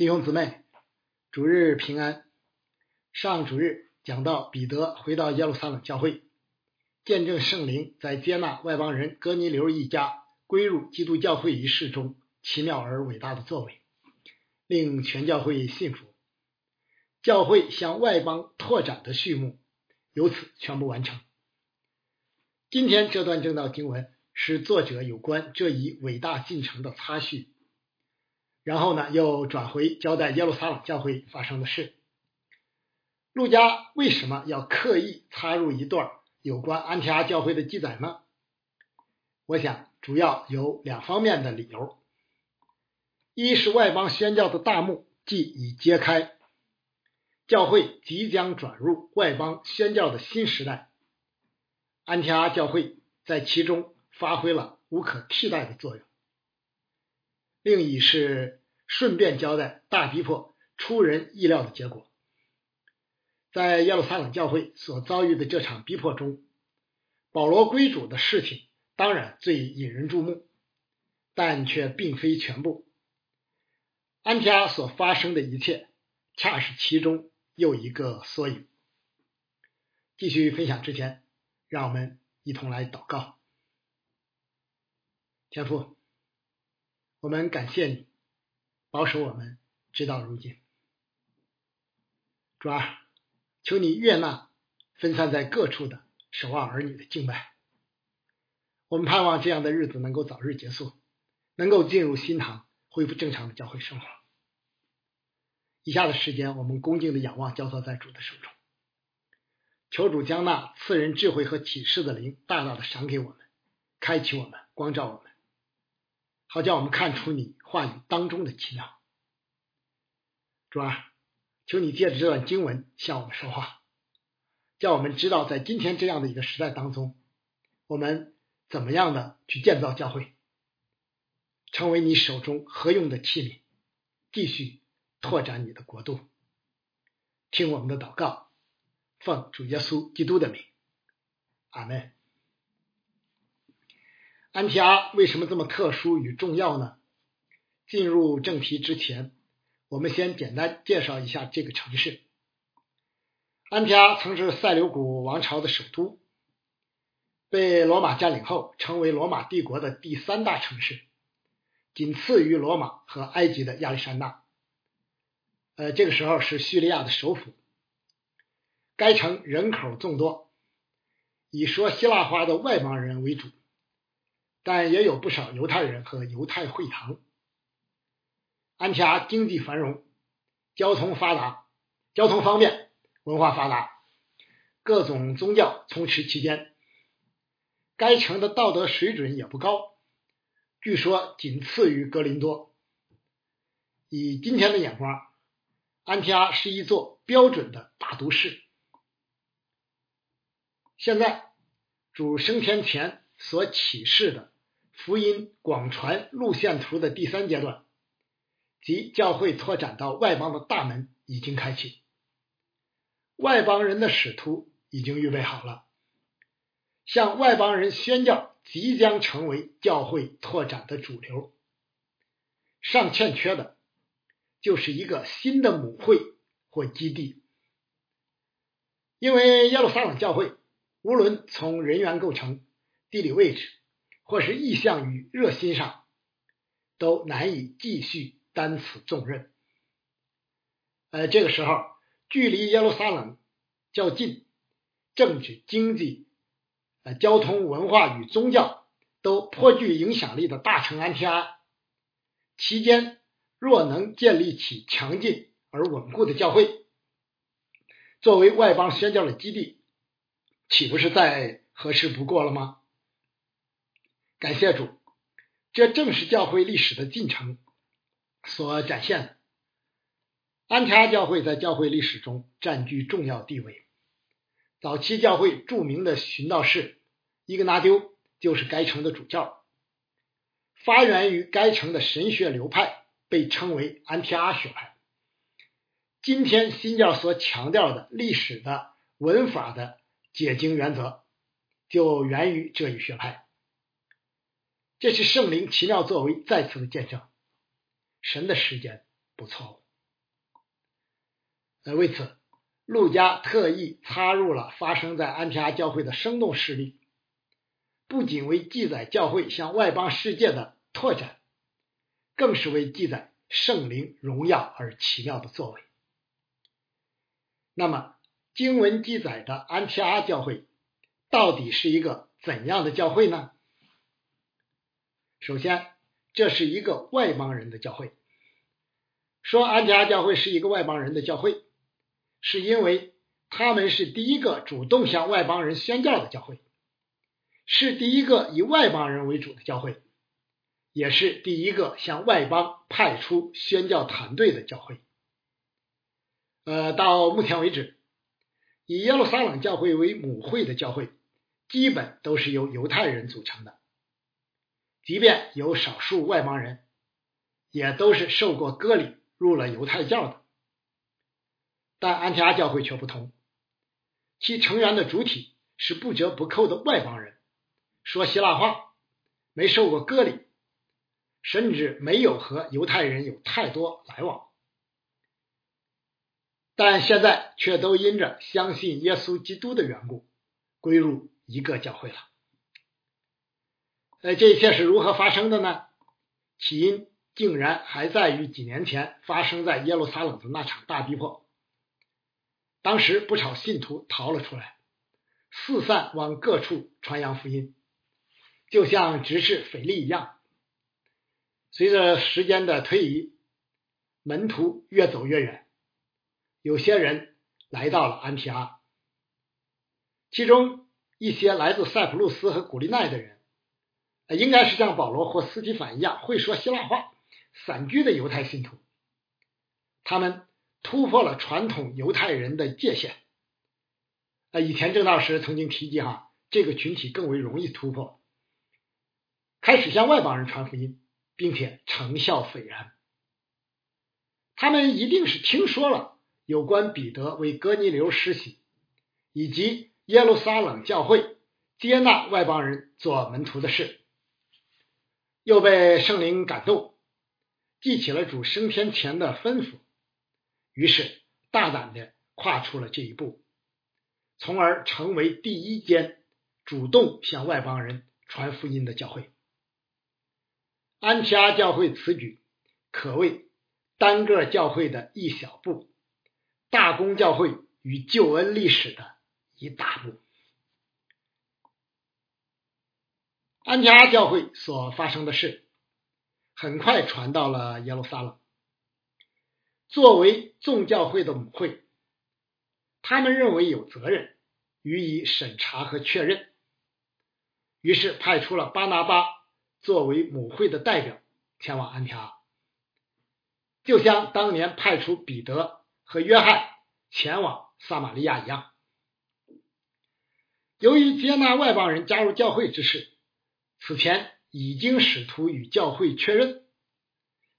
弟兄姊妹，主日平安。上主日讲到彼得回到耶路撒冷教会，见证圣灵在接纳外邦人哥尼流一家归入基督教会一事中奇妙而伟大的作为，令全教会信服。教会向外邦拓展的序幕由此全部完成。今天这段正道经文是作者有关这一伟大进程的插叙。然后呢，又转回交代耶路撒冷教会发生的事。路加为什么要刻意插入一段有关安提阿教会的记载呢？我想主要有两方面的理由：一是外邦宣教的大幕即已揭开，教会即将转入外邦宣教的新时代，安提阿教会在其中发挥了无可替代的作用。另一是顺便交代大逼迫出人意料的结果，在耶路撒冷教会所遭遇的这场逼迫中，保罗归主的事情当然最引人注目，但却并非全部。安提阿所发生的一切，恰是其中又一个缩影。继续分享之前，让我们一同来祷告，天父。我们感谢你保守我们直到如今，主啊，求你悦纳分散在各处的守望儿女的敬拜。我们盼望这样的日子能够早日结束，能够进入新堂，恢复正常的教会生活。以下的时间，我们恭敬的仰望，交托在主的手中，求主将那赐人智慧和启示的灵大大的赏给我们，开启我们，光照我们。好叫我们看出你话语当中的奇妙，主啊，求你借着这段经文向我们说话，叫我们知道在今天这样的一个时代当中，我们怎么样的去建造教会，成为你手中合用的器皿，继续拓展你的国度。听我们的祷告，奉主耶稣基督的名，阿门。安提阿为什么这么特殊与重要呢？进入正题之前，我们先简单介绍一下这个城市。安提阿曾是塞琉古王朝的首都，被罗马占领后，成为罗马帝国的第三大城市，仅次于罗马和埃及的亚历山大。呃，这个时候是叙利亚的首府。该城人口众多，以说希腊话的外邦人为主。但也有不少犹太人和犹太会堂。安提阿经济繁荣，交通发达，交通方便，文化发达，各种宗教充斥其间。该城的道德水准也不高，据说仅次于格林多。以今天的眼光，安提阿是一座标准的大都市。现在主升天前所启示的。福音广传路线图的第三阶段，即教会拓展到外邦的大门已经开启，外邦人的使徒已经预备好了，向外邦人宣教即将成为教会拓展的主流。尚欠缺的，就是一个新的母会或基地，因为耶路撒冷教会无论从人员构成、地理位置。或是意向与热心上，都难以继续担此重任。呃，这个时候，距离耶路撒冷较近，政治、经济、呃交通、文化与宗教都颇具影响力的大城安提阿，期间若能建立起强劲而稳固的教会，作为外邦宣教的基地，岂不是再合适不过了吗？感谢主，这正是教会历史的进程所展现的。安提阿教会在教会历史中占据重要地位。早期教会著名的寻道士伊格拿丢就是该城的主教。发源于该城的神学流派被称为安提阿学派。今天新教所强调的历史的文法的解经原则，就源于这一学派。这是圣灵奇妙作为再次的见证，神的时间不错误。呃，为此，路加特意插入了发生在安提阿教会的生动事例，不仅为记载教会向外邦世界的拓展，更是为记载圣灵荣耀而奇妙的作为。那么，经文记载的安提阿教会到底是一个怎样的教会呢？首先，这是一个外邦人的教会。说安提阿教会是一个外邦人的教会，是因为他们是第一个主动向外邦人宣教的教会，是第一个以外邦人为主的教会，也是第一个向外邦派出宣教团队的教会。呃，到目前为止，以耶路撒冷教会为母会的教会，基本都是由犹太人组成的，即便有少数外邦人，也都是受过割礼。入了犹太教的，但安提阿教会却不同，其成员的主体是不折不扣的外邦人，说希腊话，没受过割礼，甚至没有和犹太人有太多来往，但现在却都因着相信耶稣基督的缘故，归入一个教会了。呃，这一切是如何发生的呢？起因。竟然还在于几年前发生在耶路撒冷的那场大逼迫。当时不少信徒逃了出来，四散往各处传扬福音，就像执事腓力一样。随着时间的推移，门徒越走越远，有些人来到了安提阿，其中一些来自塞浦路斯和古利奈的人，应该是像保罗或斯提凡一样会说希腊话。散居的犹太信徒，他们突破了传统犹太人的界限。啊，以前郑道时曾经提及哈，这个群体更为容易突破，开始向外邦人传福音，并且成效斐然。他们一定是听说了有关彼得为哥尼流施洗，以及耶路撒冷教会接纳外邦人做门徒的事，又被圣灵感动。记起了主升天前的吩咐，于是大胆的跨出了这一步，从而成为第一间主动向外邦人传福音的教会。安提阿教会此举可谓单个教会的一小步，大公教会与救恩历史的一大步。安提阿教会所发生的事。很快传到了耶路撒冷。作为众教会的母会，他们认为有责任予以审查和确认，于是派出了巴拿巴作为母会的代表前往安提阿，就像当年派出彼得和约翰前往撒玛利亚一样。由于接纳外邦人加入教会之事，此前。已经使徒与教会确认，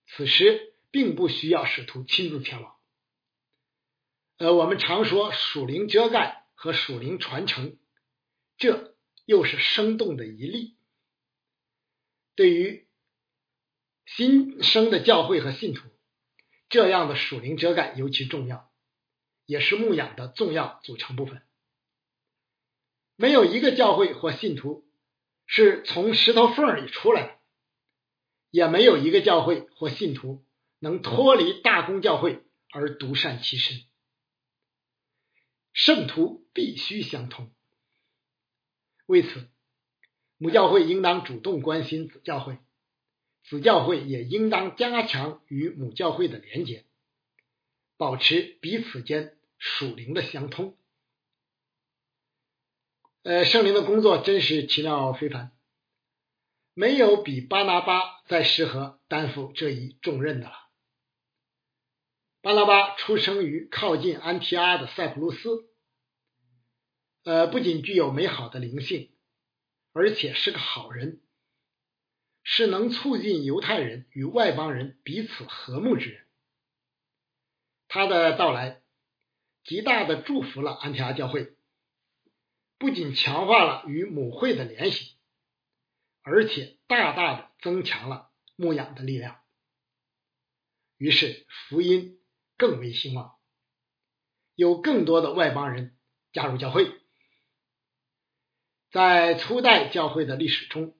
此时并不需要使徒亲自前往。呃，我们常说属灵遮盖和属灵传承，这又是生动的一例。对于新生的教会和信徒，这样的属灵遮盖尤其重要，也是牧养的重要组成部分。没有一个教会或信徒。是从石头缝里出来的，也没有一个教会或信徒能脱离大公教会而独善其身。圣徒必须相通，为此，母教会应当主动关心子教会，子教会也应当加强与母教会的连结，保持彼此间属灵的相通。呃，圣灵的工作真是奇妙非凡，没有比巴拿巴再适合担负这一重任的了。巴拿巴出生于靠近安提阿的塞浦路斯，呃，不仅具有美好的灵性，而且是个好人，是能促进犹太人与外邦人彼此和睦之人。他的到来，极大的祝福了安提阿教会。不仅强化了与母会的联系，而且大大的增强了牧养的力量，于是福音更为兴旺，有更多的外邦人加入教会。在初代教会的历史中，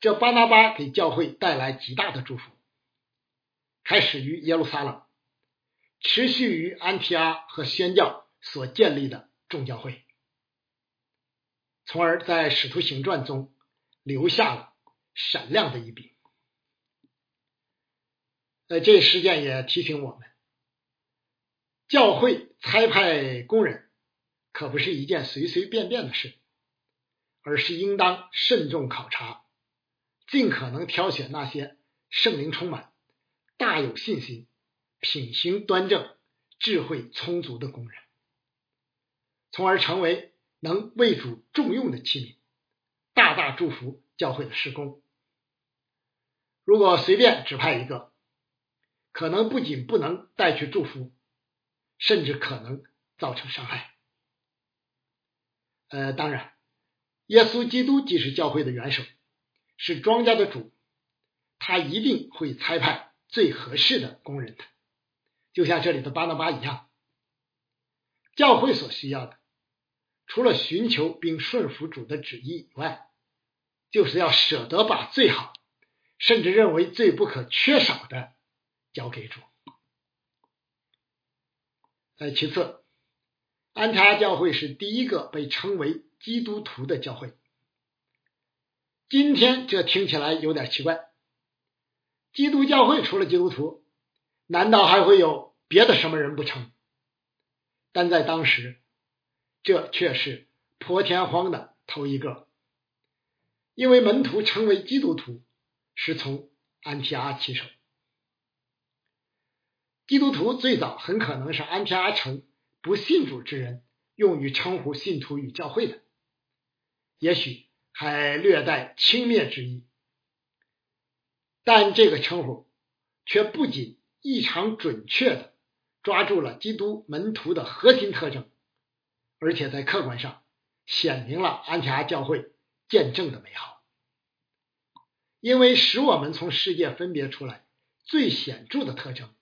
这巴拿巴给教会带来极大的祝福，开始于耶路撒冷，持续于安提阿和宣教所建立的众教会，从而在使徒行传中留下了闪亮的一笔。呃，这事件也提醒我们。教会差派工人可不是一件随随便便的事，而是应当慎重考察，尽可能挑选那些圣灵充满、大有信心、品行端正、智慧充足的工人，从而成为能为主重用的器皿，大大祝福教会的施工。如果随便指派一个，可能不仅不能带去祝福。甚至可能造成伤害。呃，当然，耶稣基督既是教会的元首，是庄稼的主，他一定会差派最合适的工人的，就像这里的巴拿巴一样。教会所需要的，除了寻求并顺服主的旨意以外，就是要舍得把最好，甚至认为最不可缺少的交给主。呃，其次，安提阿教会是第一个被称为基督徒的教会。今天这听起来有点奇怪，基督教会除了基督徒，难道还会有别的什么人不成？但在当时，这却是破天荒的头一个，因为门徒成为基督徒是从安提阿起手。基督徒最早很可能是安提阿城不信主之人用于称呼信徒与教会的，也许还略带轻蔑之意。但这个称呼却不仅异常准确的抓住了基督门徒的核心特征，而且在客观上显明了安提阿教会见证的美好，因为使我们从世界分别出来最显著的特征。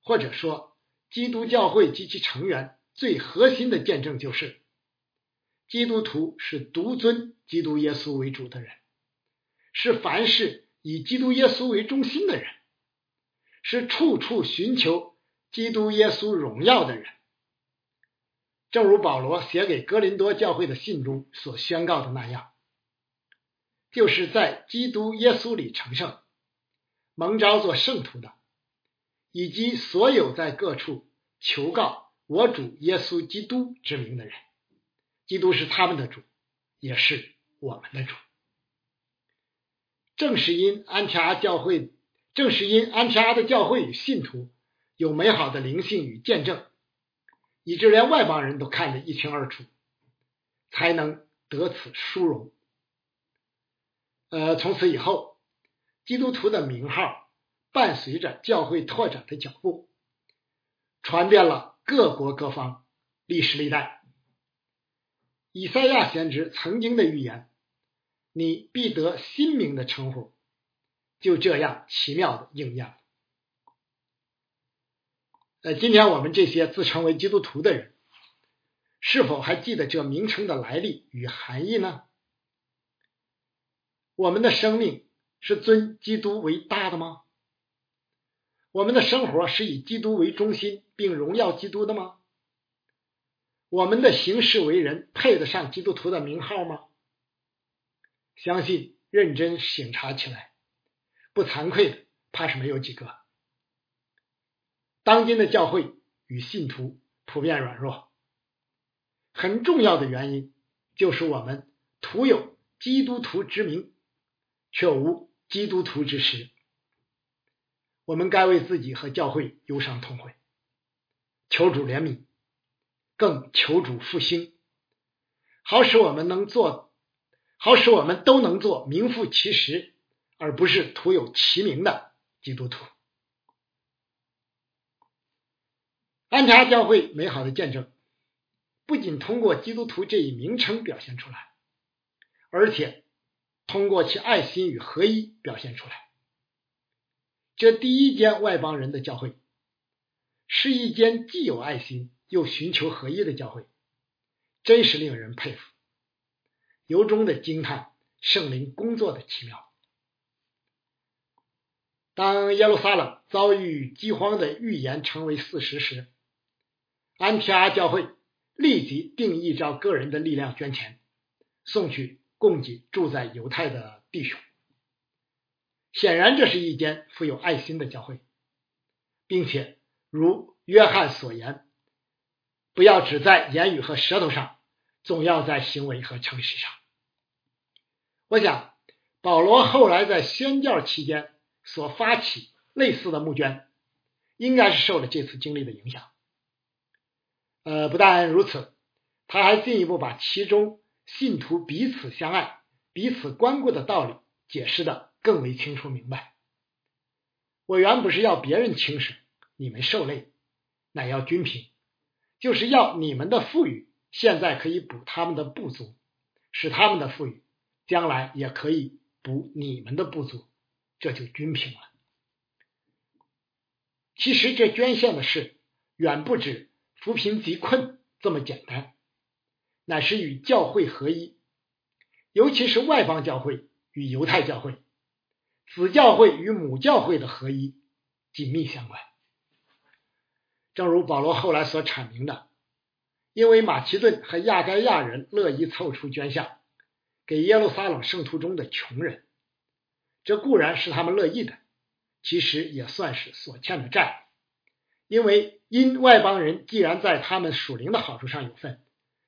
或者说，基督教会及其成员最核心的见证就是，基督徒是独尊基督耶稣为主的人，是凡事以基督耶稣为中心的人，是处处寻求基督耶稣荣耀的人。正如保罗写给哥林多教会的信中所宣告的那样，就是在基督耶稣里成圣，蒙召做圣徒的。以及所有在各处求告我主耶稣基督之名的人，基督是他们的主，也是我们的主。正是因安提阿教会，正是因安提阿的教会与信徒有美好的灵性与见证，以致连外邦人都看得一清二楚，才能得此殊荣。呃，从此以后，基督徒的名号。伴随着教会拓展的脚步，传遍了各国各方，历史历代。以赛亚先知曾经的预言：“你必得新名的称呼”，就这样奇妙的应验。呃，今天我们这些自称为基督徒的人，是否还记得这名称的来历与含义呢？我们的生命是尊基督为大的吗？我们的生活是以基督为中心，并荣耀基督的吗？我们的行事为人配得上基督徒的名号吗？相信认真审查起来，不惭愧的，怕是没有几个。当今的教会与信徒普遍软弱，很重要的原因就是我们徒有基督徒之名，却无基督徒之实。我们该为自己和教会忧伤痛悔，求主怜悯，更求主复兴，好使我们能做，好使我们都能做名副其实，而不是徒有其名的基督徒。安查教会美好的见证，不仅通过基督徒这一名称表现出来，而且通过其爱心与合一表现出来。这第一间外邦人的教会，是一间既有爱心又寻求合一的教会，真是令人佩服，由衷的惊叹圣灵工作的奇妙。当耶路撒冷遭遇饥荒的预言成为事实时，安提阿教会立即定义照个人的力量捐钱，送去供给住在犹太的弟兄。显然，这是一间富有爱心的教会，并且如约翰所言，不要只在言语和舌头上，总要在行为和诚实上。我想，保罗后来在宣教期间所发起类似的募捐，应该是受了这次经历的影响。呃，不但如此，他还进一步把其中信徒彼此相爱、彼此关顾的道理解释的。更为清楚明白，我原不是要别人轻省，你们受累，乃要均平，就是要你们的富裕现在可以补他们的不足，使他们的富裕将来也可以补你们的不足，这就均平了。其实这捐献的事远不止扶贫济困这么简单，乃是与教会合一，尤其是外邦教会与犹太教会。子教会与母教会的合一紧密相关，正如保罗后来所阐明的，因为马其顿和亚该亚人乐意凑出捐项给耶路撒冷圣徒中的穷人，这固然是他们乐意的，其实也算是所欠的债。因为因外邦人既然在他们属灵的好处上有份，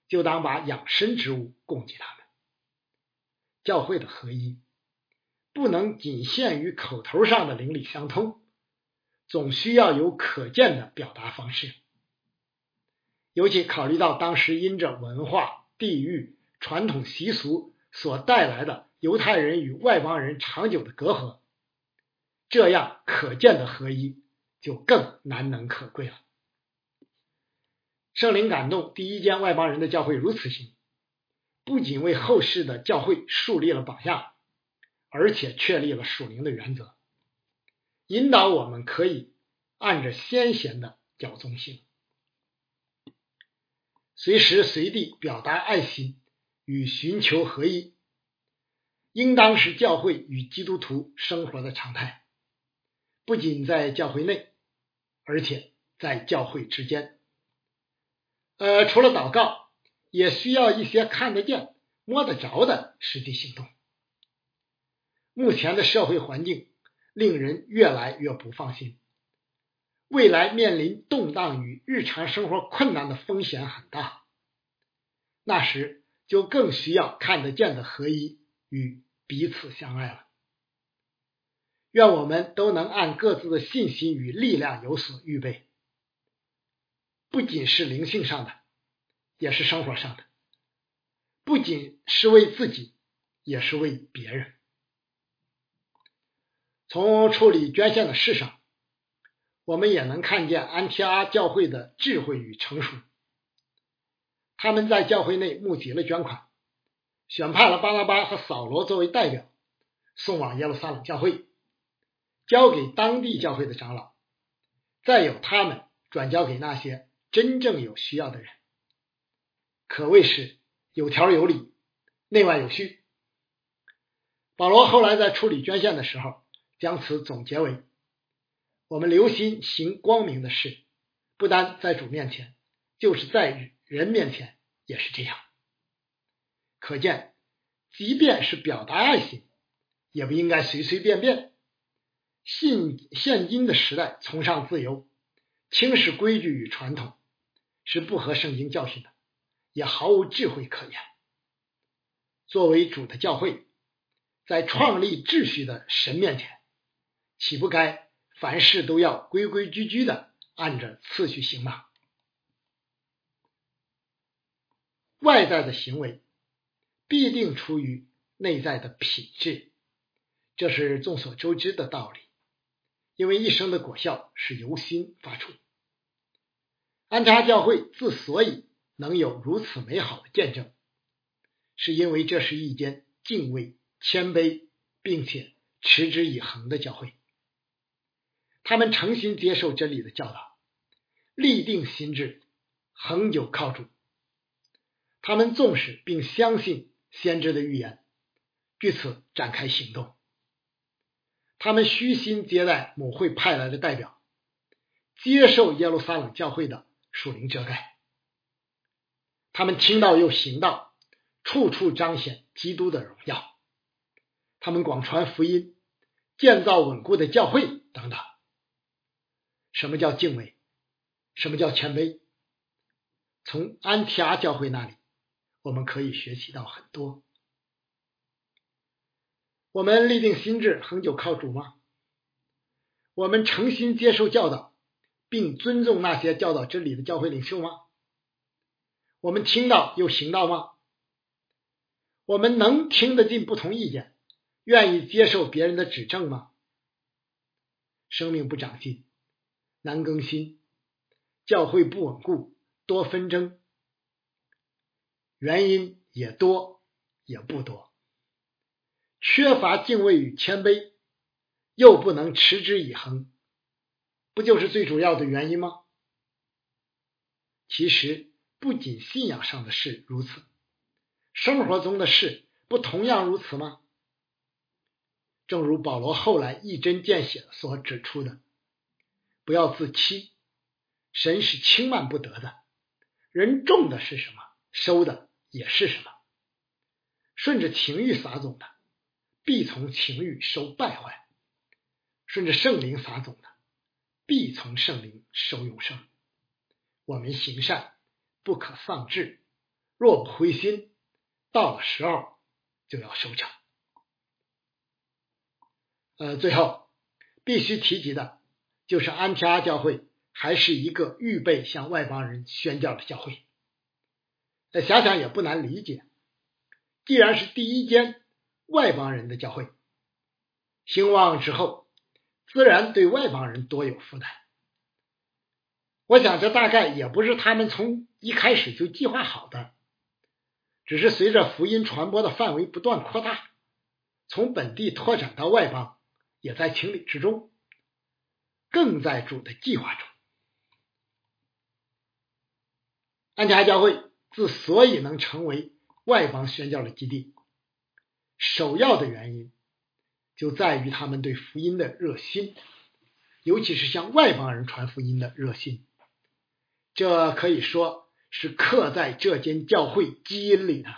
就当把养生之物供给他们。教会的合一。不能仅限于口头上的邻里相通，总需要有可见的表达方式。尤其考虑到当时因着文化、地域、传统习俗所带来的犹太人与外邦人长久的隔阂，这样可见的合一就更难能可贵了。圣灵感动第一间外邦人的教会如此行，不仅为后世的教会树立了榜样。而且确立了属灵的原则，引导我们可以按着先贤的教宗行，随时随地表达爱心与寻求合一，应当是教会与基督徒生活的常态。不仅在教会内，而且在教会之间。呃，除了祷告，也需要一些看得见、摸得着的实际行动。目前的社会环境令人越来越不放心，未来面临动荡与日常生活困难的风险很大。那时就更需要看得见的合一与彼此相爱了。愿我们都能按各自的信心与力量有所预备，不仅是灵性上的，也是生活上的；不仅是为自己，也是为别人。从处理捐献的事上，我们也能看见安提阿教会的智慧与成熟。他们在教会内募集了捐款，选派了巴拉巴和扫罗作为代表，送往耶路撒冷教会，交给当地教会的长老，再由他们转交给那些真正有需要的人，可谓是有条有理，内外有序。保罗后来在处理捐献的时候。将此总结为：我们留心行光明的事，不单在主面前，就是在人面前也是这样。可见，即便是表达爱心，也不应该随随便便。信现今的时代崇尚自由，轻视规矩与传统，是不合圣经教训的，也毫无智慧可言。作为主的教会，在创立秩序的神面前。岂不该凡事都要规规矩矩的按着次序行吗？外在的行为必定出于内在的品质，这是众所周知的道理。因为一生的果效是由心发出。安插教会之所以能有如此美好的见证，是因为这是一间敬畏、谦卑，并且持之以恒的教会。他们诚心接受真理的教导，立定心志，恒久靠主。他们重视并相信先知的预言，据此展开行动。他们虚心接待母会派来的代表，接受耶路撒冷教会的属灵遮盖。他们听到又行道，处处彰显基督的荣耀。他们广传福音，建造稳固的教会等等。什么叫敬畏？什么叫谦卑？从安提阿教会那里，我们可以学习到很多。我们立定心智，恒久靠主吗？我们诚心接受教导，并尊重那些教导真理的教会领袖吗？我们听到又行道吗？我们能听得进不同意见，愿意接受别人的指正吗？生命不长进，难更新，教会不稳固，多纷争，原因也多，也不多。缺乏敬畏与谦卑，又不能持之以恒，不就是最主要的原因吗？其实不仅信仰上的事如此，生活中的事不同样如此吗？正如保罗后来一针见血所指出的：“不要自欺，神是轻慢不得的。人种的是什么，收的也是什么。顺着情欲撒种的。”必从情欲收败坏，顺着圣灵撒种的，必从圣灵收永生。我们行善不可丧志，若不灰心，到了时候就要收成。呃，最后必须提及的就是安提阿教会还是一个预备向外邦人宣教的教会。呃，想想也不难理解，既然是第一间。外邦人的教会兴旺之后，自然对外邦人多有负担。我想这大概也不是他们从一开始就计划好的，只是随着福音传播的范围不断扩大，从本地拓展到外邦，也在情理之中，更在主的计划中。安提阿教会之所以能成为外邦宣教的基地。首要的原因就在于他们对福音的热心，尤其是向外邦人传福音的热心。这可以说是刻在这间教会基因里的。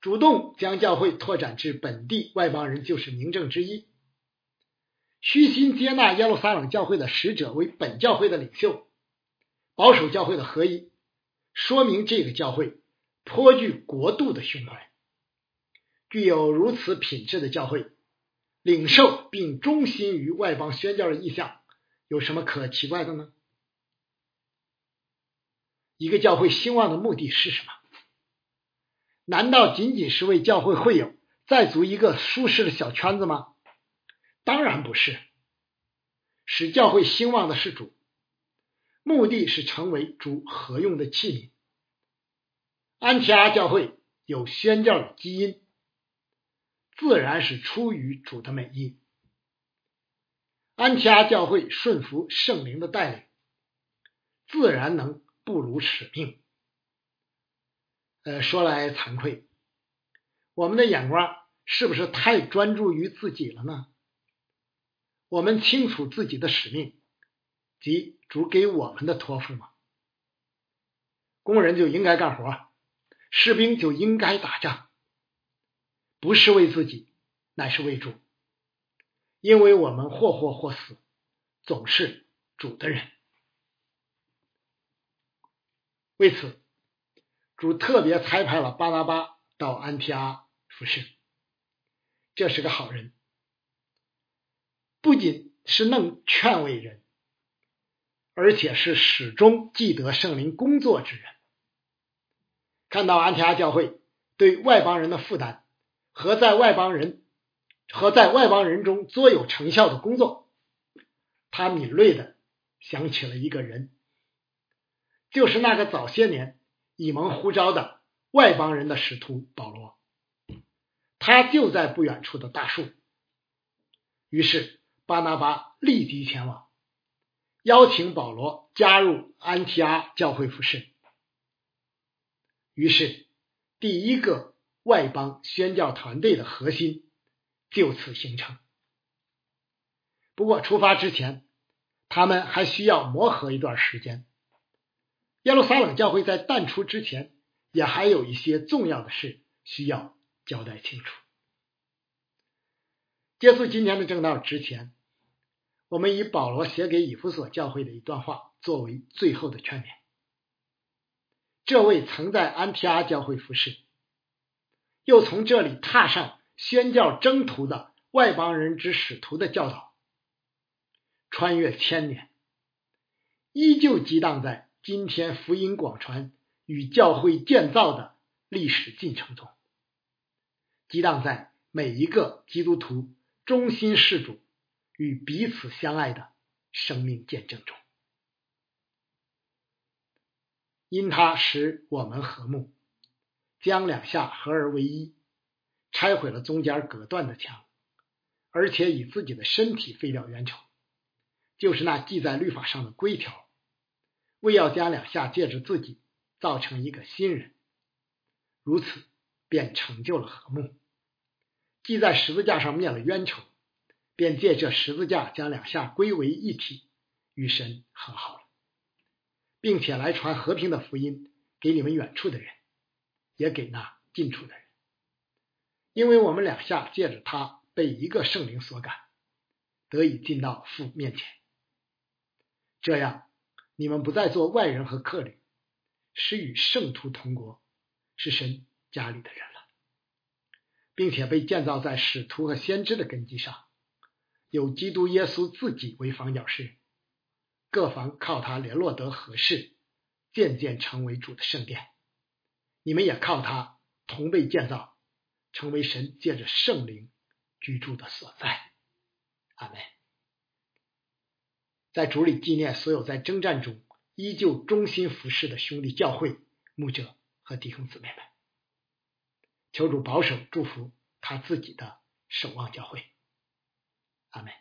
主动将教会拓展至本地外邦人就是明证之一。虚心接纳耶路撒冷教会的使者为本教会的领袖，保守教会的合一，说明这个教会颇具国度的胸怀。具有如此品质的教会，领受并忠心于外邦宣教的意向，有什么可奇怪的呢？一个教会兴旺的目的是什么？难道仅仅是为教会会友再组一个舒适的小圈子吗？当然不是。使教会兴旺的是主，目的是成为主合用的器皿。安提阿教会有宣教的基因。自然是出于主的美意。安提阿教会顺服圣灵的带领，自然能不辱使命。呃，说来惭愧，我们的眼光是不是太专注于自己了呢？我们清楚自己的使命及主给我们的托付吗？工人就应该干活，士兵就应该打仗。不是为自己，乃是为主，因为我们或活或死，总是主的人。为此，主特别差派了巴拿巴到安提阿服侍。这是个好人，不仅是能劝慰人，而且是始终记得圣灵工作之人。看到安提阿教会对外邦人的负担。和在外邦人和在外邦人中卓有成效的工作，他敏锐的想起了一个人，就是那个早些年以蒙呼召的外邦人的使徒保罗，他就在不远处的大树。于是巴拿巴立即前往，邀请保罗加入安提阿教会服侍。于是，第一个外邦宣教团队的核心就此形成。不过，出发之前，他们还需要磨合一段时间。耶路撒冷教会在淡出之前，也还有一些重要的事需要交代清楚。结束今天的正道之前，我们以保罗写给以弗所教会的一段话作为最后的劝勉。这位曾在安提阿教会服侍，又从这里踏上宣教征途的外邦人之使徒的教导。穿越千年，依旧激荡在今天福音广传与教会建造的历史进程中，激荡在每一个基督徒忠心事主与彼此相爱的生命见证中。因他使我们和睦，将两下合而为一，拆毁了中间隔断的墙，而且以自己的身体废掉冤仇。就是那记在律法上的规条，为要将两下借着自己造成一个新人，如此便成就了和睦。既在十字架上灭了冤仇，便借这十字架将两下归为一体，与神和好了，并且来传和平的福音给你们远处的人，也给那近处的人，因为我们两下借着他被一个圣灵所感，得以进到父面前。这样，你们不再做外人和客旅，是与圣徒同国，是神家里的人了，并且被建造在使徒和先知的根基上，有基督耶稣自己为房角石，各房靠他联络得合适，渐渐成为主的圣殿。你们也靠他同被建造，成为神借着圣灵居住的所在。阿门。在主里纪念所有在征战中依旧忠心服侍的兄弟教会牧者和弟兄姊妹们，求主保守祝福他自己的守望教会，阿门。